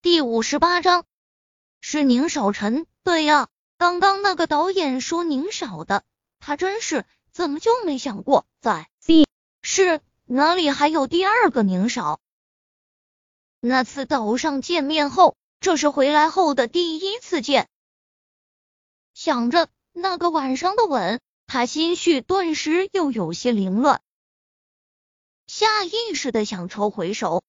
第五十八章是宁少臣。对呀，刚刚那个导演说宁少的，他真是怎么就没想过在 C 市哪里还有第二个宁少？那次岛上见面后，这是回来后的第一次见。想着那个晚上的吻，他心绪顿时又有些凌乱，下意识的想抽回手。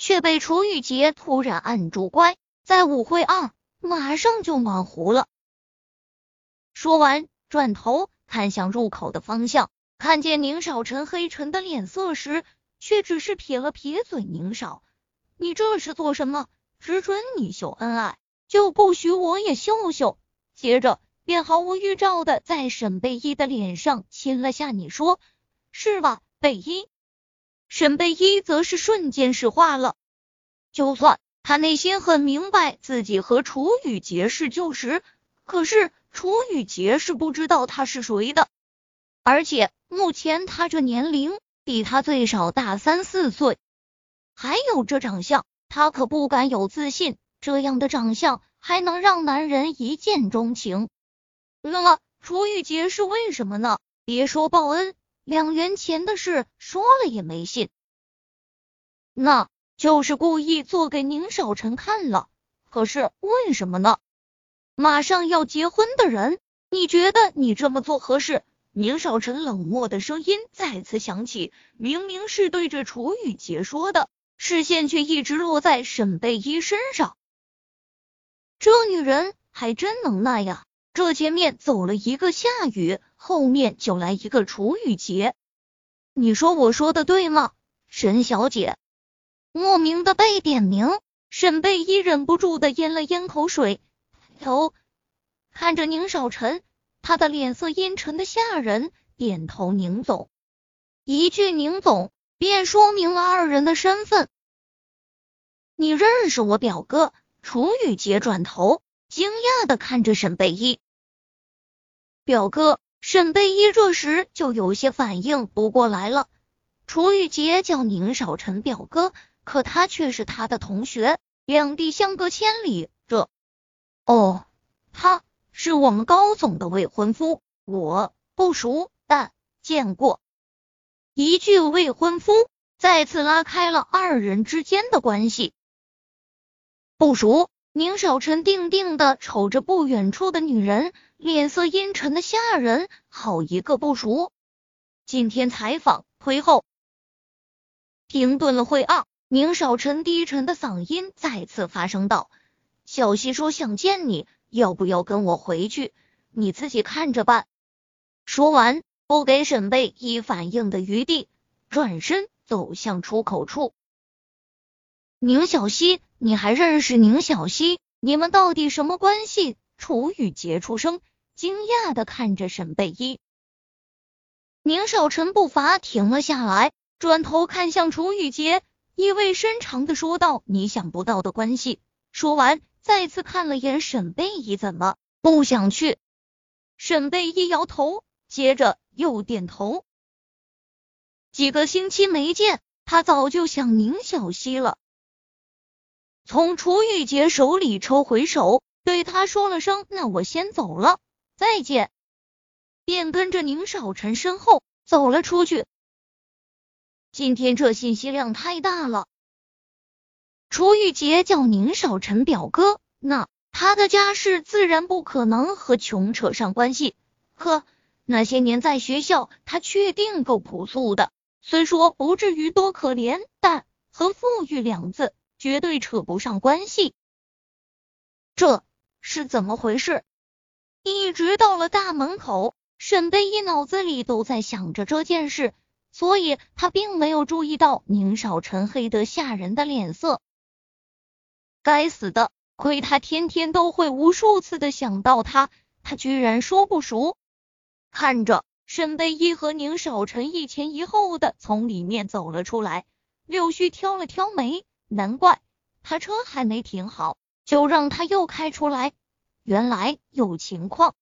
却被楚雨洁突然按住，乖，在舞会啊，马上就暖壶了。说完，转头看向入口的方向，看见宁少臣黑沉的脸色时，却只是撇了撇嘴：“宁少，你这是做什么？只准你秀恩爱，就不许我也秀秀？”接着便毫无预兆的在沈贝依的脸上亲了下。你说是吧，贝依？沈贝依则是瞬间石化了。就算他内心很明白自己和楚雨洁是旧识，可是楚雨洁是不知道他是谁的。而且目前他这年龄比他最少大三四岁，还有这长相，他可不敢有自信，这样的长相还能让男人一见钟情。问了楚雨洁是为什么呢？别说报恩。两元钱的事说了也没信，那就是故意做给宁少臣看了。可是为什么呢？马上要结婚的人，你觉得你这么做合适？宁少臣冷漠的声音再次响起，明明是对着楚雨洁说的，视线却一直落在沈贝依身上。这女人还真能耐呀！这前面走了一个夏雨。后面就来一个楚雨洁，你说我说的对吗，沈小姐？莫名的被点名，沈贝依忍不住的咽了咽口水，头看着宁少臣，他的脸色阴沉的吓人，点头宁总，一句宁总便说明了二人的身份。你认识我表哥？楚雨洁转头惊讶的看着沈贝依，表哥。沈贝依这时就有些反应不过来了。楚雨洁叫宁少臣表哥，可他却是他的同学，两地相隔千里。这……哦，他是我们高总的未婚夫，我不熟，但见过。一句未婚夫，再次拉开了二人之间的关系。不熟。宁少臣定定的瞅着不远处的女人，脸色阴沉的吓人。好一个不熟！今天采访推后，停顿了会啊。宁少臣低沉的嗓音再次发声道：“小西说想见你，要不要跟我回去？你自己看着办。”说完，不给沈贝一反应的余地，转身走向出口处。宁小溪。你还认识宁小溪？你们到底什么关系？楚雨洁出声，惊讶的看着沈贝依。宁少臣步伐停了下来，转头看向楚雨洁，意味深长的说道：“你想不到的关系。”说完，再次看了眼沈贝依，怎么不想去？沈贝依摇头，接着又点头。几个星期没见，他早就想宁小溪了。从楚雨洁手里抽回手，对他说了声：“那我先走了，再见。”便跟着宁少臣身后走了出去。今天这信息量太大了。楚雨洁叫宁少臣表哥，那他的家世自然不可能和穷扯上关系。呵，那些年在学校，他确定够朴素的，虽说不至于多可怜，但和富裕两字。绝对扯不上关系，这是怎么回事？一直到了大门口，沈贝依脑子里都在想着这件事，所以他并没有注意到宁少臣黑得吓人的脸色。该死的，亏他天天都会无数次的想到他，他居然说不熟。看着沈贝依和宁少臣一前一后的从里面走了出来，柳絮挑了挑眉。难怪他车还没停好，就让他又开出来，原来有情况。